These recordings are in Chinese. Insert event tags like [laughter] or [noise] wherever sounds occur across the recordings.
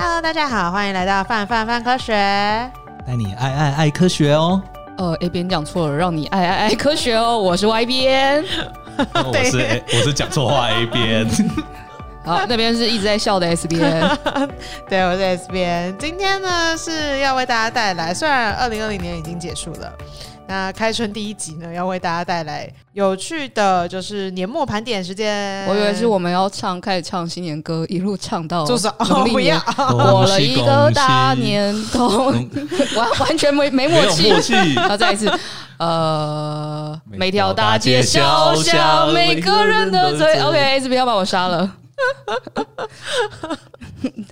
Hello，大家好，欢迎来到范范范科学，带你爱爱爱科学哦。呃，A 边讲错了，让你爱爱爱科学哦。[laughs] 我是 Y 边，我是 A, 我是讲错话 A 边。[laughs] 好，那边是一直在笑的 S 边。[laughs] 对，我是 S 边。今天呢是要为大家带来，虽然二零二零年已经结束了。那开春第一集呢，要为大家带来有趣的，就是年末盘点时间。我以为是我们要唱，开始唱新年歌，一路唱到就是农历 [laughs] 年，过了一个大年头，完完全没没默契。默契。然后再一次，呃，每条大街小巷，每个人的嘴。OK，这边要把我杀了。[laughs]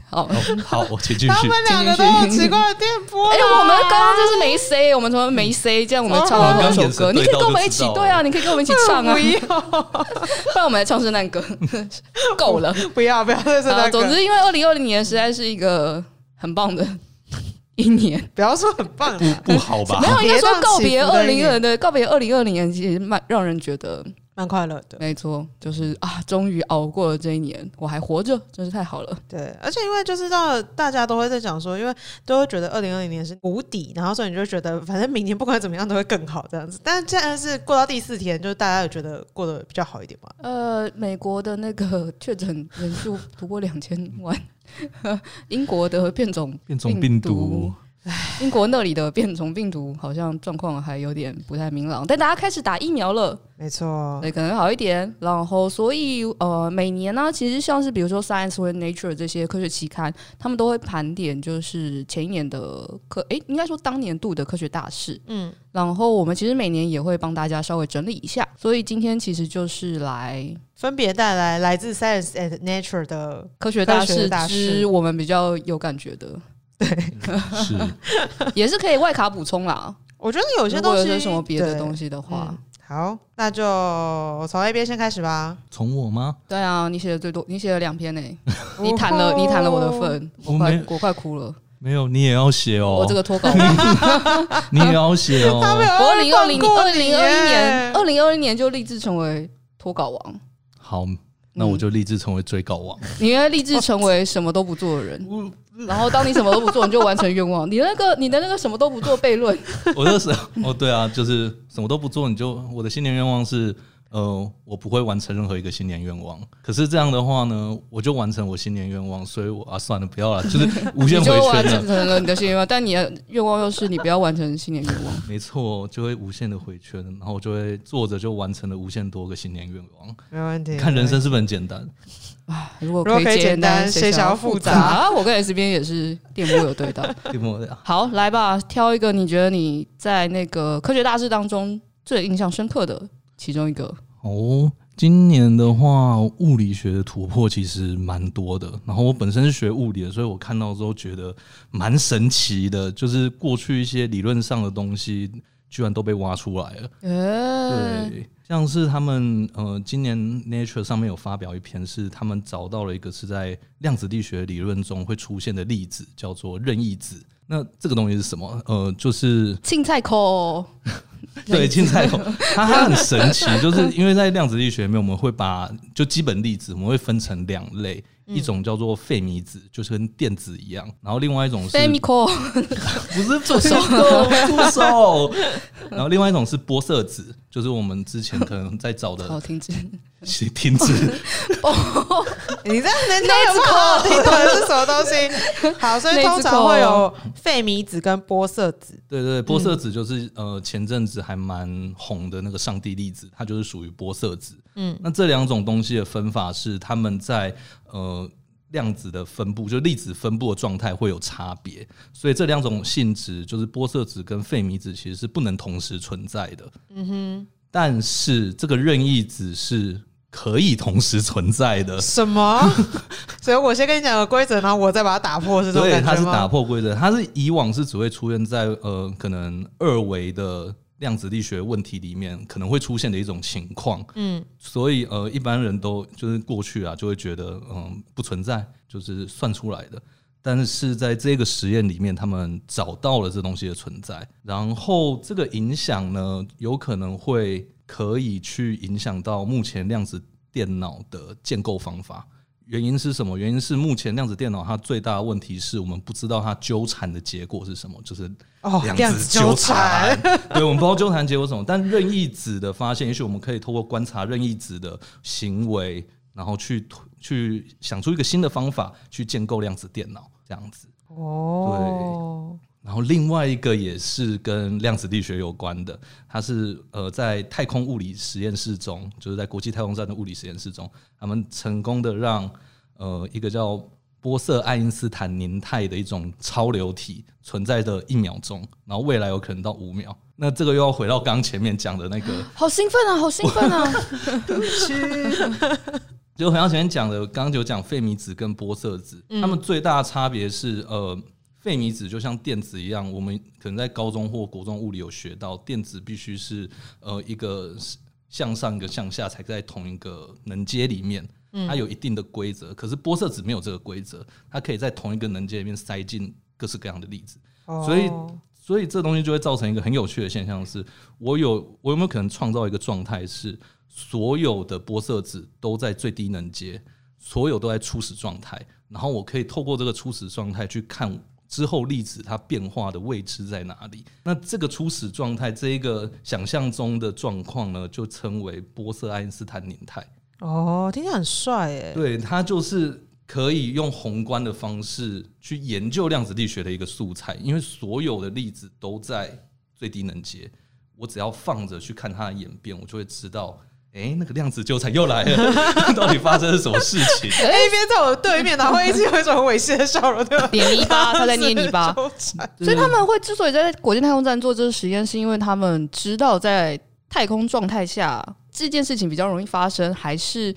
好好，我请继续。他们两个都有奇怪的电波。哎，我们刚刚就是没 C，我们怎么没 C，这样我们唱了两首歌。你可以跟我们一起，对啊，你可以跟我们一起唱啊。[laughs] 不要，不然我们来唱圣诞歌。[laughs] 够了，不要不要圣诞歌。总之，因为二零二零年实在是一个很棒的一年，不要说很棒，不不好吧？没有，应该说告别二零二的告别二零二零年，其实蛮让人觉得。蛮快乐的，没错，就是啊，终于熬过了这一年，我还活着，真是太好了。对，而且因为就是到大家都会在讲说，因为都会觉得二零二零年是谷底，然后所以你就觉得反正明年不管怎么样都会更好这样子。但是现在是过到第四天，就是大家有觉得过得比较好一点吗？呃，美国的那个 [laughs] 确诊人数突破两千万，[laughs] 英国的变种变种病毒。[laughs] 英国那里的变种病毒好像状况还有点不太明朗，但大家开始打疫苗了，没错，对，可能好一点。然后，所以呃，每年呢，其实像是比如说 Science 或 Nature 这些科学期刊，他们都会盘点，就是前一年的科，诶，应该说当年度的科学大事。嗯，然后我们其实每年也会帮大家稍微整理一下，所以今天其实就是来分别带来来自 Science and Nature 的科学大事之我们比较有感觉的。对，是，也是可以外卡补充啦。我觉得有些东西，有什么别的东西的话，嗯、好，那就从 A 边先开始吧。从我吗？对啊，你写的最多，你写了两篇呢、欸。你谈了，你谈了我的份，我快，我快哭了。没有，你也要写哦。我这个脱稿王，[laughs] 你也要写哦。我二零二零，二零二一年，二零二一年就立志成为脱稿王。好，那我就立志成为追稿王。[laughs] 你应该立志成为什么都不做的人。[laughs] 然后，当你什么都不做，你就完成愿望。你那个，你的那个什么都不做悖论。[laughs] 我那时候，哦，对啊，就是什么都不做，你就我的新年愿望是。呃，我不会完成任何一个新年愿望。可是这样的话呢，我就完成我新年愿望，所以我啊，算了，不要了，就是无限回圈了。完成了你的新年愿望，但你的愿望又是你不要完成新年愿望。没错，就会无限的回圈，然后我就会坐着就完成了无限多个新年愿望。没问题。看人生是不是很简单？啊，如果可以简单，谁想要复杂？啊，我跟 S 边也是电波有对到，[laughs] 电波对。好，来吧，挑一个你觉得你在那个科学大事当中最印象深刻的其中一个。哦，今年的话，物理学的突破其实蛮多的。然后我本身是学物理的，所以我看到之后觉得蛮神奇的，就是过去一些理论上的东西，居然都被挖出来了。对，像是他们呃，今年 Nature 上面有发表一篇，是他们找到了一个是在量子力学理论中会出现的粒子，叫做任意子。那这个东西是什么？呃，就是青菜口。[laughs] 对，青菜 [laughs] 口，它它很神奇，就是因为在量子力学里面，我们会把就基本粒子，我们会分成两类。一种叫做费米子，就是跟电子一样，然后另外一种是，[laughs] 不是助手，助手，然后另外一种是玻色子，就是我们之前可能在找的。好停止，停止。哦你这人家有不好听的是什么东西？好，所以通常会有费米子跟玻色子。对对，玻色子就是呃前阵子还蛮红的那个上帝粒子，它就是属于玻色子。嗯，那这两种东西的分法是他们在。呃，量子的分布，就粒子分布的状态会有差别，所以这两种性质，就是玻色子跟费米子，其实是不能同时存在的。嗯哼，但是这个任意子是可以同时存在的。[laughs] 什么？[laughs] 所以我先跟你讲个规则，然后我再把它打破，是这种感觉吗？对，它是打破规则，它是以往是只会出现在呃，可能二维的。量子力学问题里面可能会出现的一种情况，嗯，所以呃，一般人都就是过去啊，就会觉得嗯不存在，就是算出来的。但是在这个实验里面，他们找到了这东西的存在，然后这个影响呢，有可能会可以去影响到目前量子电脑的建构方法。原因是什么？原因是目前量子电脑它最大的问题是我们不知道它纠缠的结果是什么，就是量子纠缠。[laughs] 对，我们不知道纠缠结果是什么，但任意子的发现，也许我们可以透过观察任意子的行为，然后去去想出一个新的方法去建构量子电脑这样子。哦，对。然后另外一个也是跟量子力学有关的，它是呃在太空物理实验室中，就是在国际太空站的物理实验室中，他们成功的让呃一个叫波色爱因斯坦凝态的一种超流体存在的一秒钟，然后未来有可能到五秒。那这个又要回到刚刚前面讲的那个，[laughs] 好兴奋啊，好兴奋啊！[laughs] 对不起，就回到前面讲的，刚刚就讲费米子跟波色子，他们最大的差别是呃。费米子就像电子一样，我们可能在高中或国中物理有学到，电子必须是呃一个向上一个向下才在同一个能阶里面，它有一定的规则。可是玻色子没有这个规则，它可以在同一个能阶里面塞进各式各样的粒子。所以，所以这东西就会造成一个很有趣的现象：是我有我有没有可能创造一个状态，是所有的玻色子都在最低能阶，所有都在初始状态，然后我可以透过这个初始状态去看。之后粒子它变化的位置在哪里？那这个初始状态，这一个想象中的状况呢，就称为玻色爱因斯坦凝态。哦，听起来很帅哎。对，它就是可以用宏观的方式去研究量子力学的一个素材，因为所有的粒子都在最低能阶，我只要放着去看它的演变，我就会知道。哎、欸，那个量子纠缠又来了，[laughs] 到底发生了什么事情？[laughs] 哎，一边在我对面，然后一直有一种很猥亵的笑容，对吧？捏泥巴，[laughs] 他在捏泥巴。所以他们会之所以在国际太空站做这个实验，是因为他们知道在太空状态下这件事情比较容易发生，还是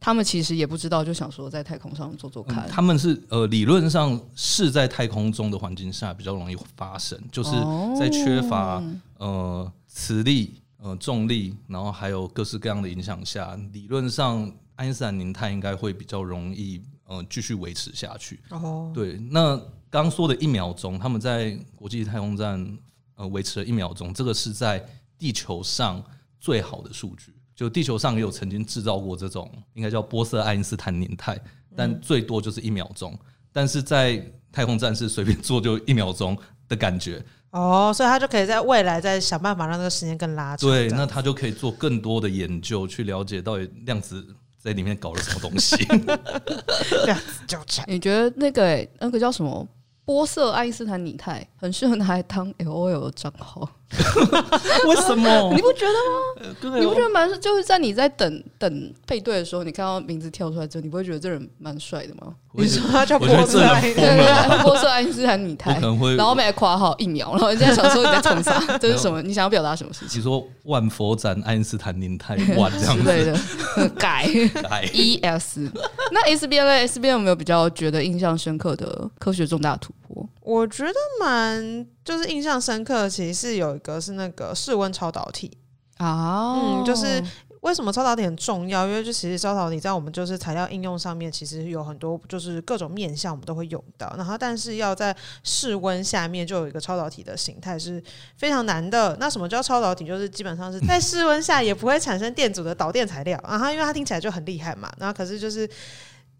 他们其实也不知道，就想说在太空上做做看。嗯、他们是呃，理论上是在太空中的环境下比较容易发生，就是在缺乏呃磁力。呃，重力，然后还有各式各样的影响下，理论上爱因斯坦凝态应该会比较容易，呃，继续维持下去。哦，对，那刚刚说的一秒钟，他们在国际太空站呃维持了一秒钟，这个是在地球上最好的数据。就地球上也有曾经制造过这种，应该叫波色爱因斯坦凝态，但最多就是一秒钟。但是在太空站是随便做就一秒钟的感觉。哦，所以他就可以在未来再想办法让这个时间更拉长。对，那他就可以做更多的研究，去了解到底量子在里面搞了什么东西。[laughs] 量子纠缠，你觉得那个、欸、那个叫什么？波色爱因斯坦拟态很适合拿来当 LOL 的账号，[laughs] 为什么？你不觉得吗？你不觉得蛮就是在你在等等配对的时候，你看到名字跳出来之后，你不会觉得这人蛮帅的吗？你说他叫波色爱因斯坦，[laughs] 波色爱因斯坦拟态，然后没夸号一秒，然后人家想说你在冲啥？[laughs] 这是什么？你想要表达什么事情？你说万佛斩爱因斯坦凝态万这样子对的，改改 ES。那 S 边呢？S 边有没有比较觉得印象深刻的科学重大突破？我觉得蛮就是印象深刻，其实是有一个是那个室温超导体啊，嗯，就是。为什么超导体很重要？因为就其实超导体在我们就是材料应用上面，其实有很多就是各种面向我们都会用到。然后，但是要在室温下面就有一个超导体的形态是非常难的。那什么叫超导体？就是基本上是在室温下也不会产生电阻的导电材料。然后，因为它听起来就很厉害嘛。然后，可是就是。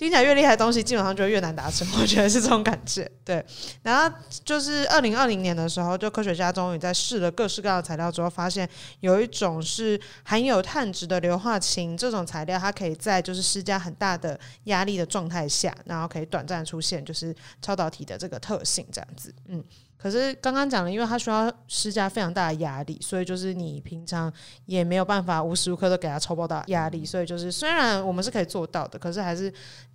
听起来越厉害的东西，基本上就越难达成。[laughs] 我觉得是这种感觉。对，然后就是二零二零年的时候，就科学家终于在试了各式各样的材料之后，发现有一种是含有碳质的硫化氢，这种材料它可以在就是施加很大的压力的状态下，然后可以短暂出现就是超导体的这个特性，这样子。嗯。可是刚刚讲了，因为它需要施加非常大的压力，所以就是你平常也没有办法无时无刻都给它超爆大压力，所以就是虽然我们是可以做到的，可是还是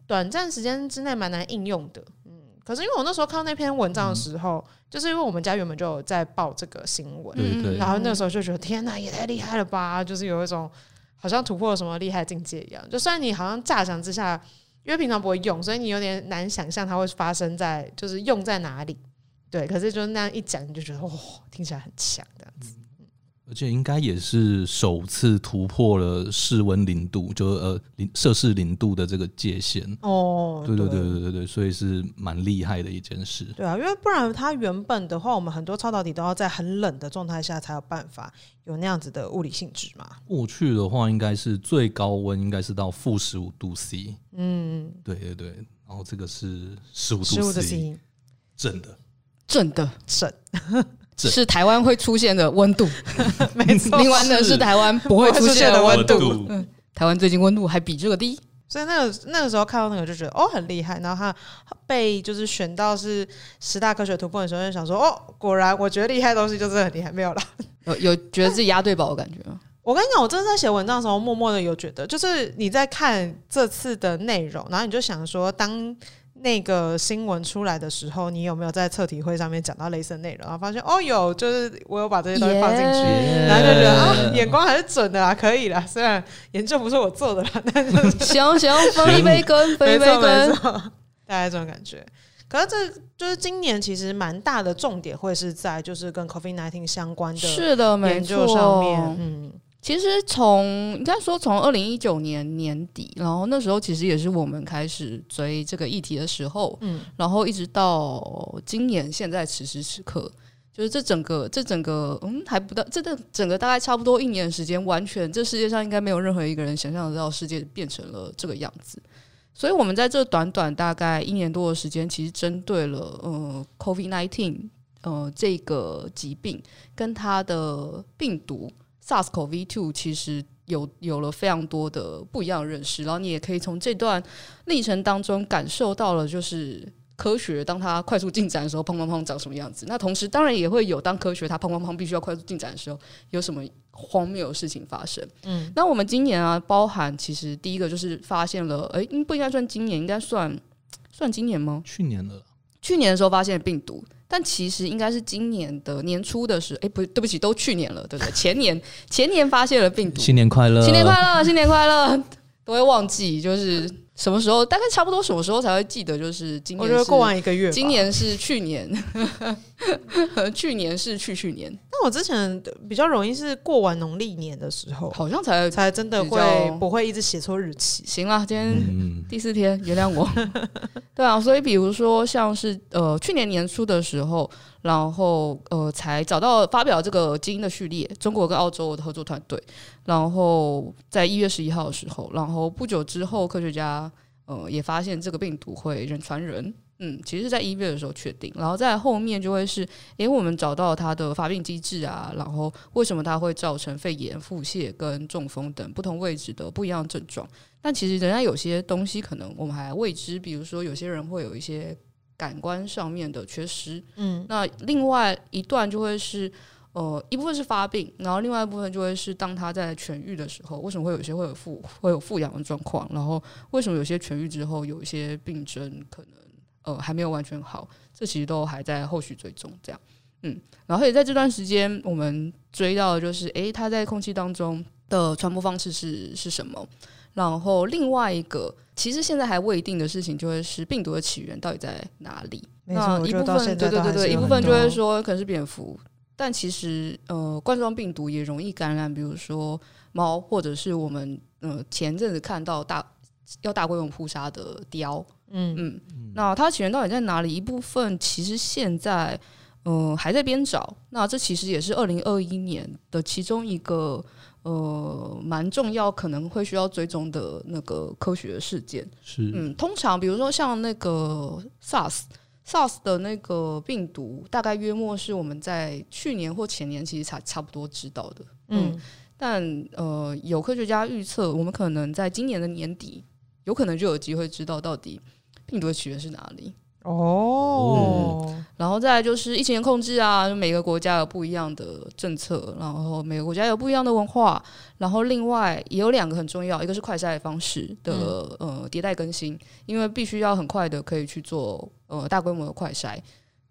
短暂时间之内蛮难应用的。嗯，可是因为我那时候看到那篇文章的时候，嗯、就是因为我们家原本就有在报这个新闻，嗯、然后那时候就觉得天哪，也太厉害了吧！就是有一种好像突破了什么厉害境界一样。就虽然你好像乍想之下，因为平常不会用，所以你有点难想象它会发生在就是用在哪里。对，可是就是那样一讲，你就觉得哇、哦，听起来很强这样子。而且应该也是首次突破了室温零度，就呃零摄氏零度的这个界限。哦，对对对对对对，所以是蛮厉害的一件事。对啊，因为不然它原本的话，我们很多超导体都要在很冷的状态下才有办法有那样子的物理性质嘛。过去的话，应该是最高温应该是到负十五度 C。嗯，对对对，然后这个是十五度 C，的 C 正的，正的正。是台湾会出现的温度，[laughs] 没错。另外呢是台湾不会出现的温度。嗯，台湾最近温度还比这个低，所以那个那个时候看到那个就觉得哦很厉害。然后他被就是选到是十大科学突破的时候，就想说哦，果然我觉得厉害的东西就是很厉害，没有了。有有觉得自己押对宝的感觉吗？[laughs] 我跟你讲，我真的在写文章的时候，默默的有觉得，就是你在看这次的内容，然后你就想说当。那个新闻出来的时候，你有没有在测题会上面讲到类似的内容？然后发现哦，有，就是我有把这些东西放进去，yeah, 然后就觉得啊，眼光还是准的啦，可以啦。虽然研究不是我做的啦，但是 [laughs] 行行，分一杯羹，分一杯羹，大概这种感觉。可是这就是今年其实蛮大的重点会是在就是跟 COVID-19 相关的研究上面，嗯。其实从应该说从二零一九年年底，然后那时候其实也是我们开始追这个议题的时候，嗯，然后一直到今年现在此时此刻，就是这整个这整个嗯还不到这这整个大概差不多一年的时间，完全这世界上应该没有任何一个人想象得到世界变成了这个样子，所以我们在这短短大概一年多的时间，其实针对了呃 COVID-19 呃这个疾病跟它的病毒。SARS-CoV-2 其实有有了非常多的不一样的认识，然后你也可以从这段历程当中感受到了，就是科学当它快速进展的时候，砰砰砰长什么样子。那同时当然也会有当科学它砰砰砰必须要快速进展的时候，有什么荒谬的事情发生。嗯，那我们今年啊，包含其实第一个就是发现了，哎，不应该算今年，应该算算今年吗？去年了，去年的时候发现病毒。但其实应该是今年的年初的时候，哎，不对不起，都去年了，对不对？前年前年发现了病毒，新年快乐，新年快乐，新年快乐，[laughs] 都会忘记，就是。什么时候？大概差不多什么时候才会记得？就是今年，我觉得过完一个月。今年是去年，[laughs] 去年是去去年。但我之前比较容易是过完农历年的时候，好像才才真的会不会一直写错日期。行了，今天第四天，原谅我。[laughs] 对啊，所以比如说像是呃去年年初的时候，然后呃才找到发表这个基因的序列，中国跟澳洲的合作团队。然后在一月十一号的时候，然后不久之后，科学家呃也发现这个病毒会人传人。嗯，其实在一月的时候确定，然后在后面就会是，因为我们找到它的发病机制啊，然后为什么它会造成肺炎、腹泻跟中风等不同位置的不一样症状。但其实人家有些东西可能我们还未知，比如说有些人会有一些感官上面的缺失。嗯，那另外一段就会是。呃，一部分是发病，然后另外一部分就会是当他在痊愈的时候，为什么会有些会有复会有复阳的状况？然后为什么有些痊愈之后有一些病症可能呃还没有完全好？这其实都还在后续追踪这样。嗯，然后也在这段时间，我们追到的就是，诶，他在空气当中的传播方式是是什么？然后另外一个，其实现在还未定的事情，就会是病毒的起源到底在哪里？那一部分对对对对，一部分就会说可能是蝙蝠。但其实，呃，冠状病毒也容易感染，比如说猫，或者是我们呃前阵子看到大要大规模扑杀的雕，嗯嗯，那它起源到底在哪里？一部分其实现在呃还在边找。那这其实也是二零二一年的其中一个呃蛮重要，可能会需要追踪的那个科学事件。是，嗯，通常比如说像那个 SARS。SARS 的那个病毒，大概约莫是我们在去年或前年其实才差不多知道的，嗯，嗯，但呃，有科学家预测，我们可能在今年的年底，有可能就有机会知道到底病毒的起源是哪里。哦、嗯，然后再来就是疫情的控制啊，每个国家有不一样的政策，然后每个国家有不一样的文化，然后另外也有两个很重要，一个是快筛方式的呃迭代更新，因为必须要很快的可以去做呃大规模的快筛，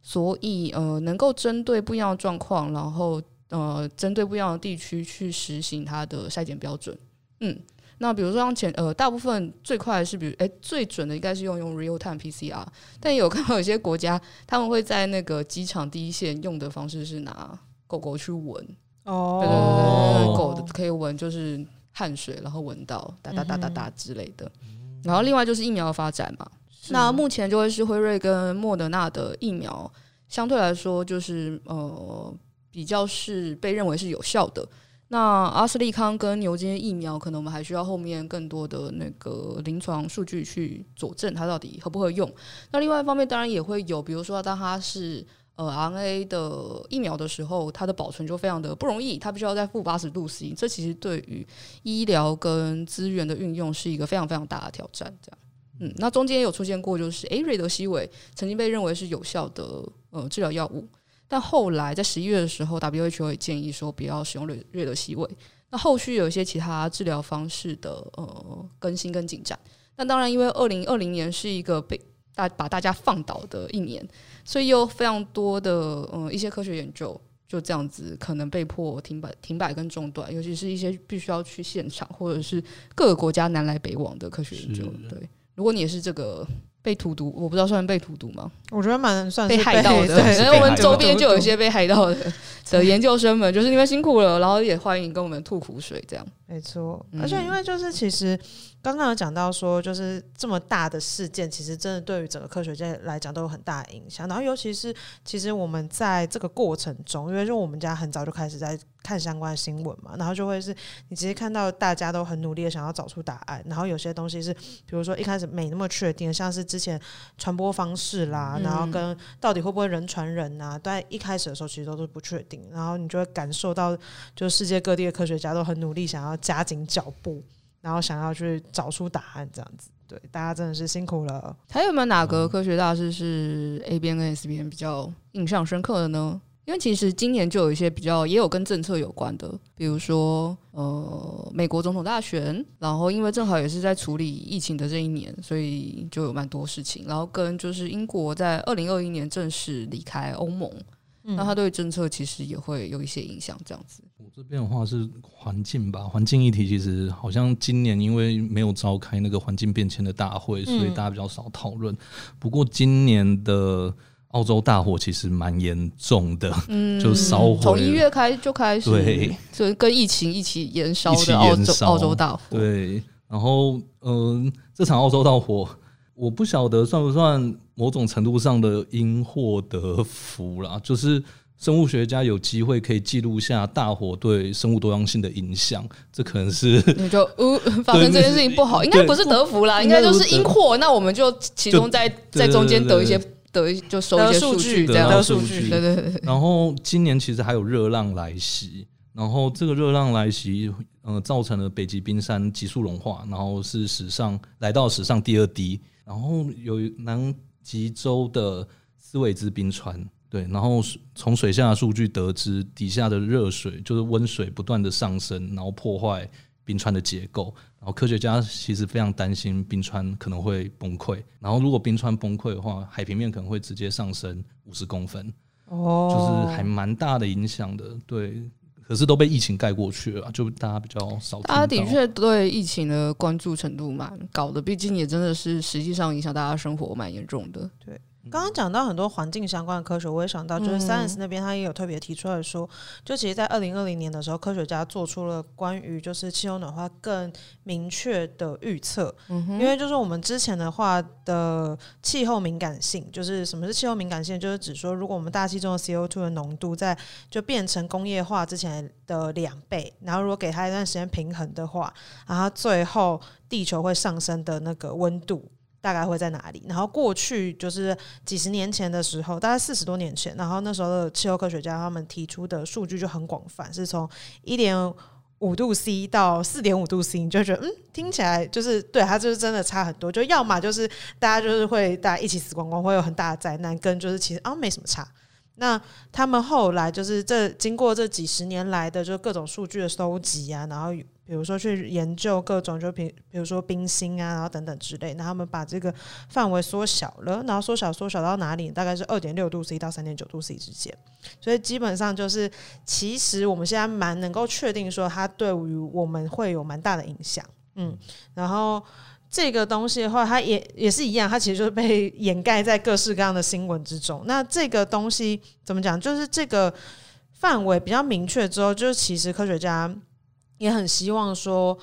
所以呃能够针对不一样的状况，然后呃针对不一样的地区去实行它的筛检标准，嗯。那比如说像前呃，大部分最快的是比如哎最准的应该是用用 real time PCR，但也有看 [laughs] 到有些国家他们会在那个机场第一线用的方式是拿狗狗去闻哦，对对对对，狗的可以闻就是汗水，然后闻到哒哒哒哒哒之类的。然后另外就是疫苗的发展嘛，那目前就会是辉瑞跟莫德纳的疫苗，相对来说就是呃比较是被认为是有效的。那阿斯利康跟牛津疫苗，可能我们还需要后面更多的那个临床数据去佐证它到底合不合用。那另外一方面，当然也会有，比如说当它是呃 RNA 的疫苗的时候，它的保存就非常的不容易，它必须要在负八十度 C，这其实对于医疗跟资源的运用是一个非常非常大的挑战。这样，嗯，那中间也有出现过，就是诶，瑞德西韦曾经被认为是有效的呃治疗药物。但后来在十一月的时候，WHO 也建议说不要使用瑞瑞德西韦。那后续有一些其他治疗方式的呃更新跟进展。那当然，因为二零二零年是一个被大把大家放倒的一年，所以有非常多的呃一些科学研究就这样子可能被迫停摆、停摆跟中断，尤其是一些必须要去现场或者是各个国家南来北往的科学研究。对，如果你也是这个。被荼毒，我不知道算被荼毒吗？我觉得蛮算被害到的。因为我们周边就有一些被害到的的研究生们，就是你们辛苦了，然后也欢迎跟我们吐苦水，这样。没错，而且因为就是其实刚刚有讲到说，就是这么大的事件，其实真的对于整个科学界来讲都有很大的影响。然后尤其是其实我们在这个过程中，因为就我们家很早就开始在看相关的新闻嘛，然后就会是你直接看到大家都很努力的想要找出答案。然后有些东西是，比如说一开始没那么确定，像是之前传播方式啦，然后跟到底会不会人传人啊，在一开始的时候其实都是不确定。然后你就会感受到，就世界各地的科学家都很努力想要。加紧脚步，然后想要去找出答案，这样子，对，大家真的是辛苦了。还有没有哪个科学大师是 A 边跟 S 边比较印象深刻的呢？因为其实今年就有一些比较也有跟政策有关的，比如说呃，美国总统大选，然后因为正好也是在处理疫情的这一年，所以就有蛮多事情。然后跟就是英国在二零二一年正式离开欧盟。那它对政策其实也会有一些影响，这样子。我这边的话是环境吧，环境议题其实好像今年因为没有召开那个环境变迁的大会，所以大家比较少讨论。不过今年的澳洲大火其实蛮严重的，嗯，就烧从一月开就开始，对，就跟疫情一起延烧的澳洲澳洲大火。对，然后嗯、呃，这场澳洲大火。我不晓得算不算某种程度上的因祸得福啦，就是生物学家有机会可以记录下大火对生物多样性的影响，这可能是你就呃 [laughs] 发生这件事情不好，应该不是得福啦，应该就是因祸。那我们就其中在在中间得一些得就收一些数据，这样的数据，对对对。然后今年其实还有热浪来袭，然后这个热浪来袭，呃，造成了北极冰山急速融化，然后是史上来到史上第二低。然后有南极洲的斯韦兹冰川，对，然后从水下的数据得知，底下的热水就是温水不断的上升，然后破坏冰川的结构。然后科学家其实非常担心冰川可能会崩溃。然后如果冰川崩溃的话，海平面可能会直接上升五十公分，哦，就是还蛮大的影响的，对。可是都被疫情盖过去了，就大家比较少。大家的确对疫情的关注程度蛮高的，毕竟也真的是实际上影响大家生活蛮严重的。对。刚刚讲到很多环境相关的科学，我也想到，就是 Science 那边他也有特别提出来说，就其实，在二零二零年的时候，科学家做出了关于就是气候暖化更明确的预测。因为就是我们之前的话的气候敏感性，就是什么是气候敏感性？就是指说，如果我们大气中的 CO2 的浓度在就变成工业化之前的两倍，然后如果给它一段时间平衡的话，然后最后地球会上升的那个温度。大概会在哪里？然后过去就是几十年前的时候，大概四十多年前，然后那时候的气候科学家他们提出的数据就很广泛，是从一点五度 C 到四点五度 C，你就觉得嗯，听起来就是对，它就是真的差很多。就要么就是大家就是会大家一起死光光，会有很大的灾难，跟就是其实啊没什么差。那他们后来就是这经过这几十年来的就各种数据的收集啊，然后比如说去研究各种就比比如说冰芯啊，然后等等之类，那他们把这个范围缩小了，然后缩小缩小到哪里？大概是二点六度 C 到三点九度 C 之间。所以基本上就是，其实我们现在蛮能够确定说，它对于我们会有蛮大的影响。嗯，然后。这个东西的话，它也也是一样，它其实就是被掩盖在各式各样的新闻之中。那这个东西怎么讲？就是这个范围比较明确之后，就是其实科学家也很希望说，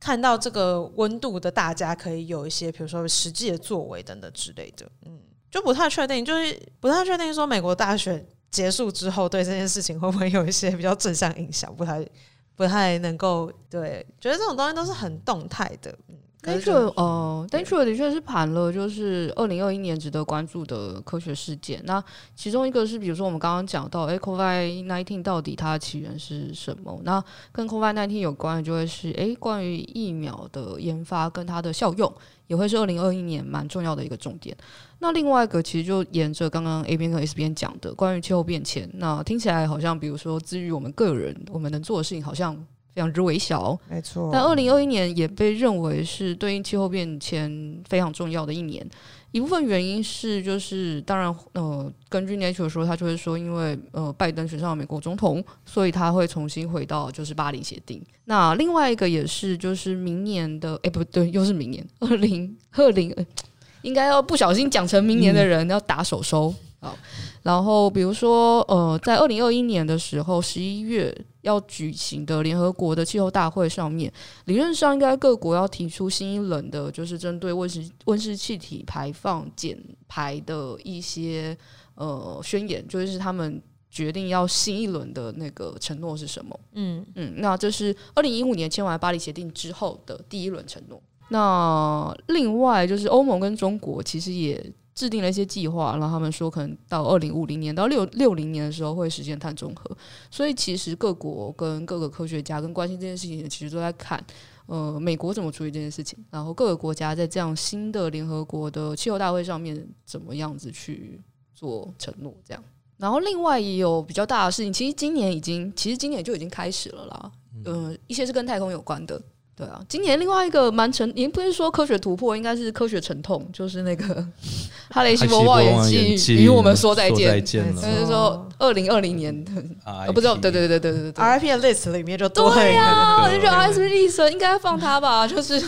看到这个温度的大家可以有一些，比如说实际的作为等等之类的。嗯，就不太确定，就是不太确定说美国大选结束之后对这件事情会不会有一些比较正向影响，不太不太能够对，觉得这种东西都是很动态的。嗯。Nature 呃，Nature 的确是盘了，就是二零二一年值得关注的科学事件。那其中一个是，比如说我们刚刚讲到，诶 COVID nineteen 到底它的起源是什么？那跟 COVID nineteen 有关的，就会是诶，关于疫苗的研发跟它的效用，也会是二零二一年蛮重要的一个重点。那另外一个，其实就沿着刚刚 A 边跟 S 边讲的，关于气候变迁，那听起来好像，比如说，至于我们个人，我们能做的事情，好像。非常之微小，没错。但二零二一年也被认为是对应气候变迁非常重要的一年。一部分原因是，就是当然，呃，根据 Nature 说，他就会说，因为呃，拜登选上了美国总统，所以他会重新回到就是巴黎协定。那另外一个也是，就是明年的，哎，不对，又是明年二零二零，应该要不小心讲成明年的人、嗯、要打手收。好，然后比如说，呃，在二零二一年的时候，十一月要举行的联合国的气候大会上面，理论上应该各国要提出新一轮的，就是针对温室温室气体排放减排的一些呃宣言，就是他们决定要新一轮的那个承诺是什么？嗯嗯，那这是二零一五年签完巴黎协定之后的第一轮承诺。那另外就是欧盟跟中国其实也。制定了一些计划，然后他们说可能到二零五零年到六六零年的时候会实现碳中和。所以其实各国跟各个科学家跟关心这件事情，其实都在看，呃，美国怎么处理这件事情，然后各个国家在这样新的联合国的气候大会上面怎么样子去做承诺，这样。然后另外也有比较大的事情，其实今年已经，其实今年就已经开始了啦。嗯、呃，一些是跟太空有关的。对啊，今年另外一个蛮沉，也不是说科学突破，应该是科学沉痛，就是那个 [laughs] 哈雷西博望远镜与我们说再见。就是说，二零二零年。的，不知道，对对对对对对对，RIP 的 list 里面就对呀，我就觉得 RIP list 应该放他吧，就是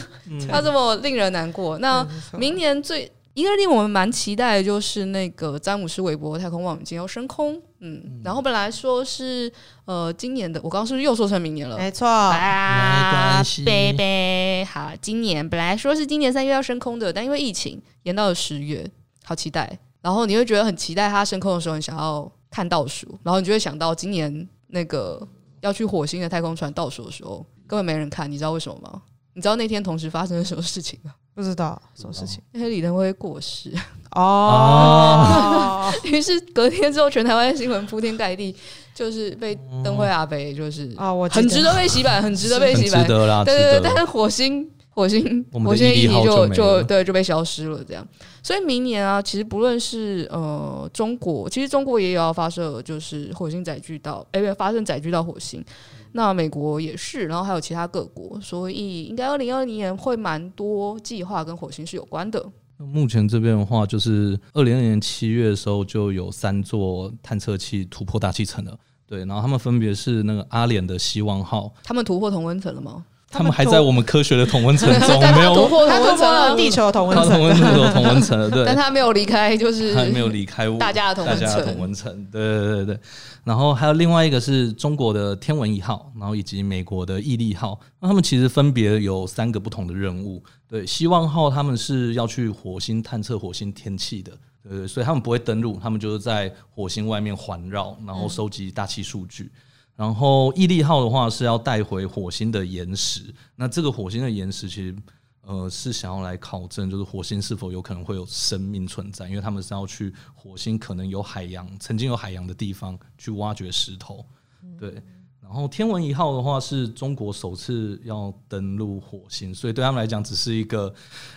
他这么令人难过。那明年最。一个令我们蛮期待的就是那个詹姆斯韦伯太空望远镜要升空，嗯，嗯，然后本来说是呃今年的，我刚刚是不是又说成明年了？没错，啊，贝贝，好，今年本来说是今年三月要升空的，但因为疫情延到了十月，好期待。然后你会觉得很期待它升空的时候，你想要看倒数，然后你就会想到今年那个要去火星的太空船倒数的时候，根本没人看，你知道为什么吗？你知道那天同时发生了什么事情吗？不知道什么事情，那些李登辉过世。哦，[laughs] 于是隔天之后，全台湾新闻铺天盖地，就是被登辉阿北，就是啊，我很值得被洗版，很值得被洗版，对对对，但是火星火星火星议题就就对就被消失了，这样。所以明年啊，其实不论是呃中国，其实中国也有要发射，就是火星载具到，哎，发射载具到火星。那美国也是，然后还有其他各国，所以应该二零二零年会蛮多计划跟火星是有关的。目前这边的话，就是二零二零年七月的时候就有三座探测器突破大气层了，对，然后他们分别是那个阿联的希望号，他们突破同温层了吗？他们还在我们科学的同温层中，[laughs] 没有突破同温层，地球的同温层，同温层有同温层，对，[laughs] 但他没有离开，就是还没有离开大家的同温层，同温层，对对对对。然后还有另外一个是中国的天文一号，然后以及美国的毅力号，那他们其实分别有三个不同的任务。对，希望号他们是要去火星探测火星天气的，呃，所以他们不会登陆，他们就是在火星外面环绕，然后收集大气数据。嗯然后毅力号的话是要带回火星的岩石，那这个火星的岩石其实呃是想要来考证，就是火星是否有可能会有生命存在，因为他们是要去火星可能有海洋、曾经有海洋的地方去挖掘石头。对，然后天文一号的话是中国首次要登陆火星，所以对他们来讲只是一个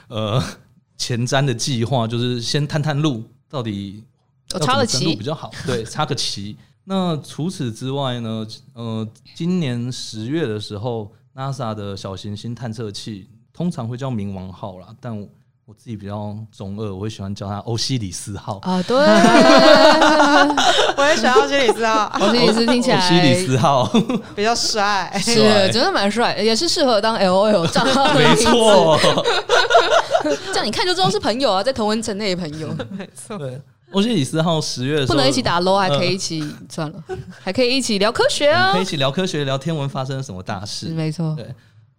呃 [laughs] 前瞻的计划，就是先探探路到底要怎么登陆比较好，对，插个旗。那除此之外呢？呃，今年十月的时候，NASA 的小行星探测器通常会叫冥王号啦，但我，我自己比较中二，我会喜欢叫它欧西里斯号啊。对，我也喜欢欧西里斯号，[laughs] 欧西里斯听起来欧西里斯号比较帅，是真的蛮帅，也是适合当 LOL 账号。没错，[laughs] 这样你看就知道是朋友啊，在同文层内的朋友。[laughs] 没错，对。欧西里斯号十月不能一起打 LOL，还可以一起、呃、算了，还可以一起聊科学啊，可以一起聊科学，聊天文发生了什么大事？没错，对。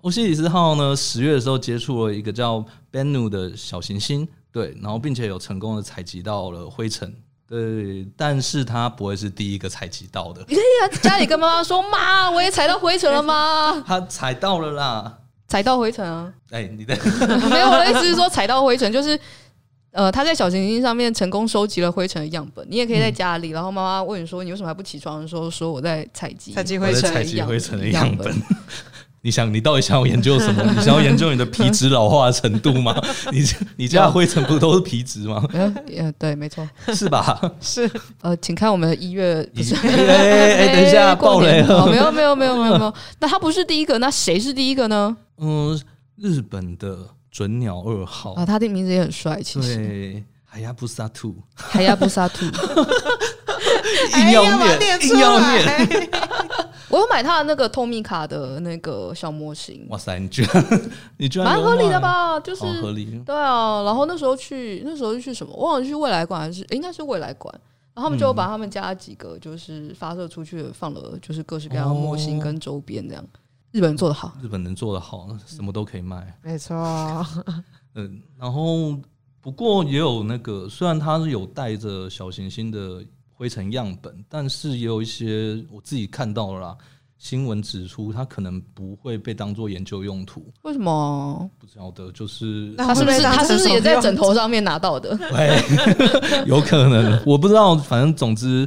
欧西里斯号呢，十月的时候接触了一个叫 Bennu 的小行星，对，然后并且有成功的采集到了灰尘，对，但是它不会是第一个采集到的。你可以在家里跟妈妈说：“妈，[laughs] 我也采到灰尘了吗？”他采到了啦，采到灰尘啊！哎、欸，你的 [laughs] 没有，我的意思是说采到灰尘就是。呃，他在小行星上面成功收集了灰尘的样本，你也可以在家里，嗯、然后妈妈问你说你为什么还不起床的时候，说我在采集采集灰尘采集灰尘的样本。[laughs] 你想，你到底想要研究什么？你想要研究你的皮质老化的程度吗？你 [laughs] 你家的灰尘不都是皮质吗？[laughs] 呃，对，没错，是吧？是。呃，请看我们的一月，不是？哎哎哎，等一下，爆雷了！没有没有没有没有没有。那他不是第一个，那谁是第一个呢？嗯，日本的。准鸟二号啊，他的名字也很帅，其实。对，海亚布萨兔，海亚布萨兔，[laughs] 硬要念，硬要念。[laughs] 我有买他的那个透明卡的那个小模型。哇塞，你居然，[laughs] 你居然蛮合理的吧？就是合理。对啊，然后那时候去，那时候去什么？我忘了去未来馆还是应该是未来馆。然后他们就把他们家几个就是发射出去放了，就是各式各样的模型跟周边这样。日本人做的好，日本人做的好，什么都可以卖。没错，[laughs] 嗯，然后不过也有那个，虽然它是有带着小行星的灰尘样本，但是也有一些我自己看到了啦，新闻指出它可能不会被当做研究用途。为什么？不晓得，就是他是不是他是不是也在枕头上面拿到的？[laughs] 对，有可能，我不知道，反正总之。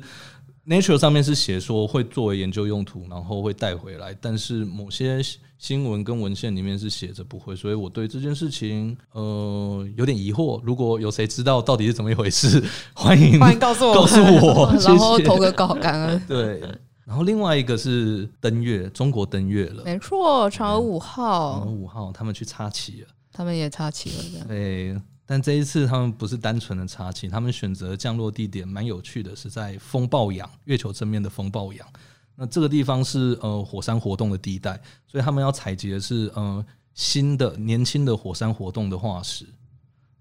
Nature 上面是写说会作为研究用途，然后会带回来，但是某些新闻跟文献里面是写着不会，所以我对这件事情呃有点疑惑。如果有谁知道到底是怎么一回事，[laughs] 欢迎欢迎告诉我，告诉我，[laughs] 然后投个稿，感恩。对，然后另外一个是登月，中国登月了，没错，嫦娥五号，嫦娥五号他们去插旗了，他们也插旗了，对。但这一次他们不是单纯的插旗，他们选择降落地点蛮有趣的，是在风暴洋，月球正面的风暴洋。那这个地方是呃火山活动的地带，所以他们要采集的是呃新的年轻的火山活动的化石，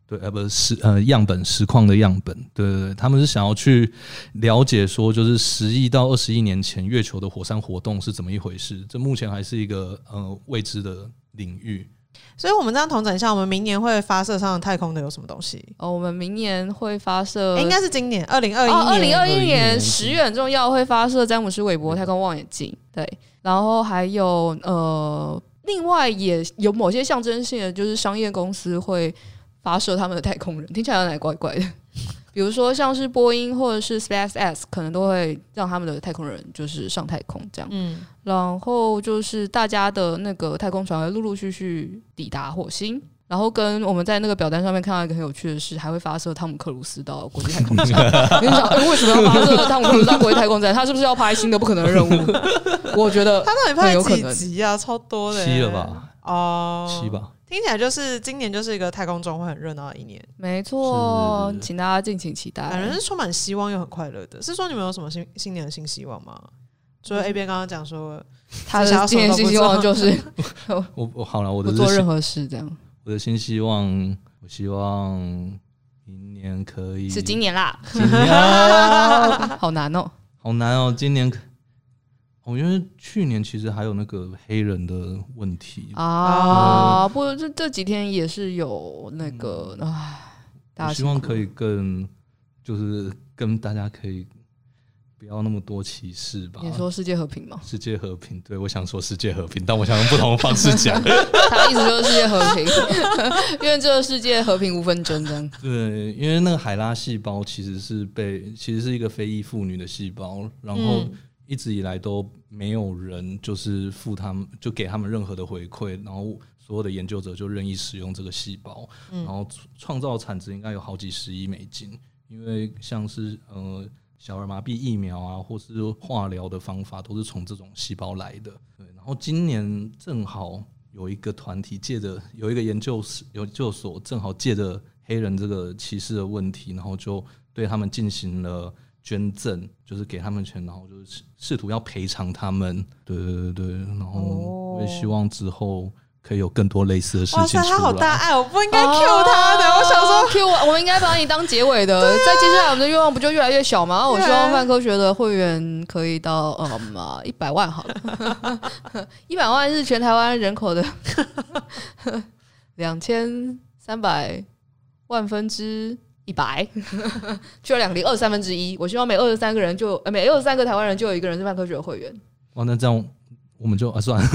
对，呃不是呃样本实况的样本，对对对，他们是想要去了解说，就是十亿到二十亿年前月球的火山活动是怎么一回事，这目前还是一个呃未知的领域。所以，我们这样同整一下，我们明年会发射上太空的有什么东西？哦，我们明年会发射，欸、应该是今年二零二一年，二零二一年十月很重要，会发射詹姆斯韦伯太空望远镜。对，然后还有呃，另外也有某些象征性的，就是商业公司会发射他们的太空人，听起来有点怪怪的。比如说，像是波音或者是 SpaceX，可能都会让他们的太空人就是上太空这样。嗯，然后就是大家的那个太空船会陆陆续续抵达火星。然后跟我们在那个表单上面看到一个很有趣的事，还会发射汤姆克鲁斯到国际太空站。[laughs] 你想，欸，为什么要发射汤姆克鲁斯到国际太空站？他是不是要拍新的不可能的任务？我觉得他到底拍了几集啊？超多的，七了吧？哦，七吧。听起来就是今年就是一个太空中会很热闹的一年，没错，请大家敬请期待。反正是充满希望又很快乐的。是说你们有什么新新年的新希望吗？除了 A 编刚刚讲说，他的新年新希望就是 [laughs] 我我好了，我的不做任何事这样。我的新希望，我希望明年可以是今年啦，今年啊，[laughs] 好难哦，好难哦，今年。我因为去年其实还有那个黑人的问题啊，不过这这几天也是有那个啊，我希望可以更，就是跟大家可以不要那么多歧视吧。你说世界和平吗？世界和平，对，我想说世界和平，但我想用不同的方式讲。[laughs] 他意思就是世界和平，[laughs] 因为这个世界和平无分争这样。[laughs] 对，因为那个海拉细胞其实是被，其实是一个非裔妇女的细胞，然后。一直以来都没有人就是付他们，就给他们任何的回馈，然后所有的研究者就任意使用这个细胞，然后创造产值应该有好几十亿美金。因为像是呃小儿麻痹疫苗啊，或是化疗的方法，都是从这种细胞来的。对，然后今年正好有一个团体借着有一个研究室研究所，正好借着黑人这个歧视的问题，然后就对他们进行了。捐赠就是给他们钱，然后就是试图要赔偿他们。对对对对，然后我也希望之后可以有更多类似的事情。哇塞，他好大爱，我不应该 Q 他的。我想说 Q 我，我们应该把你当结尾的。啊、再接下来，我们的愿望不就越来越小吗？我希望泛科学的会员可以到嗯一百万好了，一百万是全台湾人口的两千三百万分之一百，[laughs] 去了两个零二三分之一。我希望每二十三个人就每二十三个台湾人就有一个人是办科学的会员。哦，那这样。我们就啊算了，[laughs]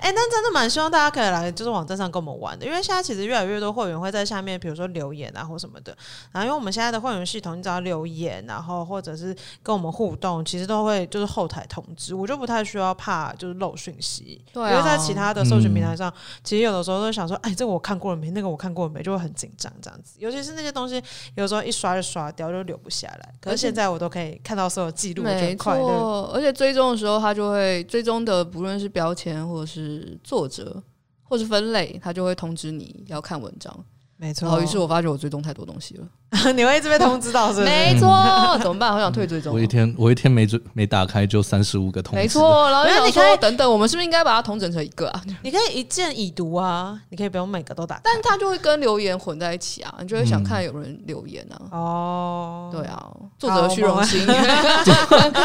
哎，但真的蛮希望大家可以来，就是网站上跟我们玩的，因为现在其实越来越多会员会在下面，比如说留言啊或什么的。然后因为我们现在的会员系统，你只要留言，然后或者是跟我们互动，其实都会就是后台通知，我就不太需要怕就是漏讯息。对、啊，因为在其他的社群平台上，嗯、其实有的时候都想说，哎，这个我看过了没？那个我看过了没？就会很紧张这样子。尤其是那些东西，有时候一刷就刷掉，就留不下来。可是现在我都可以看到所有记录，就快乐，而且追踪的时候，它就会。最终的不论是标签，或者是作者，或是分类，他就会通知你要看文章。没错。然后于是我发觉我追踪太多东西了。[laughs] 你会一直被通知到 [laughs] 是不是？没错。[laughs] 怎么办？好想退追踪。我一天我一天没追没打开就三十五个通知。没错。然后想说等等，我们是不是应该把它统整成一个啊？你可以一键已读啊，你可以不用每个都打开。但它就会跟留言混在一起啊，你就会想看有人留言啊。哦。对啊。作者虚荣心。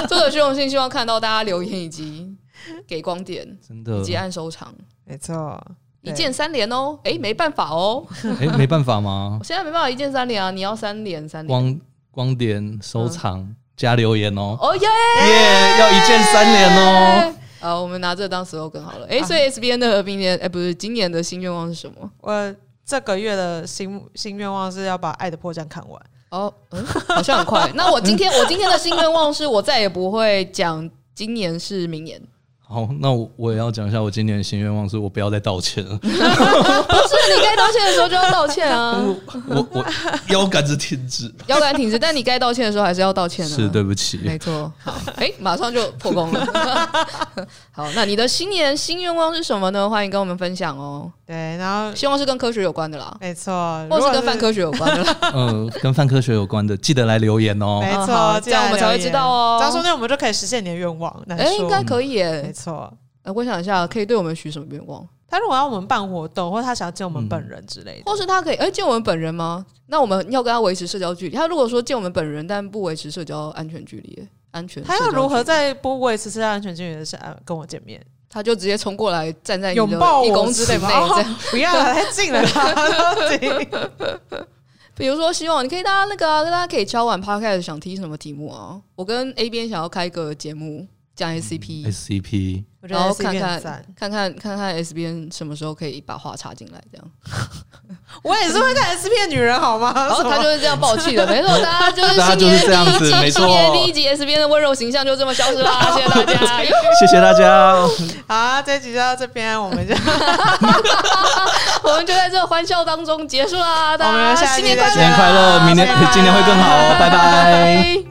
作者虚荣心，希望看到大家留言以及。给光点，真的，以及按收藏，没错，一键三连哦。哎，没办法哦。哎，没办法吗？我 [laughs] 现在没办法一键三连啊！你要三连三连。光光点收藏加留言哦。哦耶耶！要一键三连哦。啊，我们拿这个当 slogan 好了。哎，所以 SBN 的明年，哎，不是今年的新愿望是什么？我这个月的新新愿望是要把《爱的迫降》看完。哦，嗯，好像很快。那我今天我今天的新愿望是我再也不会讲今年是明年。好，那我我也要讲一下，我今年的新愿望是我不要再道歉了。[laughs] 不是，你该道歉的时候就要道歉啊！我我，腰杆子挺直，腰杆挺直，但你该道歉的时候还是要道歉的。是，对不起。没错。好，哎、欸，马上就破功了。[laughs] 好，那你的新年新愿望是什么呢？欢迎跟我们分享哦。对，然后希望是跟科学有关的啦，没错，或是跟泛科学有关的啦。嗯、[laughs] 呃，跟泛科学有关的，记得来留言哦。没错，这样我们才会知道哦。这样说不定我们就可以实现你的愿望。哎、欸，应该可以耶。没错。呃，我想一下，可以对我们许什么愿望？他如果要我们办活动，或者他想要见我们本人之类的，嗯、或是他可以哎、欸、见我们本人吗？那我们要跟他维持社交距离。他如果说见我们本人，但不维持社交安全距离，安全，他要如何在不维持社交安全距离的时候跟我见面？他就直接冲过来站在拥抱一公尺内，这样不要太近了，比如说，希望你可以大家那个、啊，大家可以敲碗 Podcast 想听什么题目啊？我跟 A 编想要开一个节目。讲 SCP，SCP，然后看看看看看看 SBN 什么时候可以把话插进来，这样。我也是会看 SCP 的女人，好吗？然后她就是这样爆气的，没错，大家就是新年第一集，新年第一集 SBN 的温柔形象就这么消失了，谢谢大家，谢谢大家。好，这一集就到这边，我们就我们就在这欢笑当中结束啦，大家新年快乐，新年快乐，明年今年会更好，拜拜。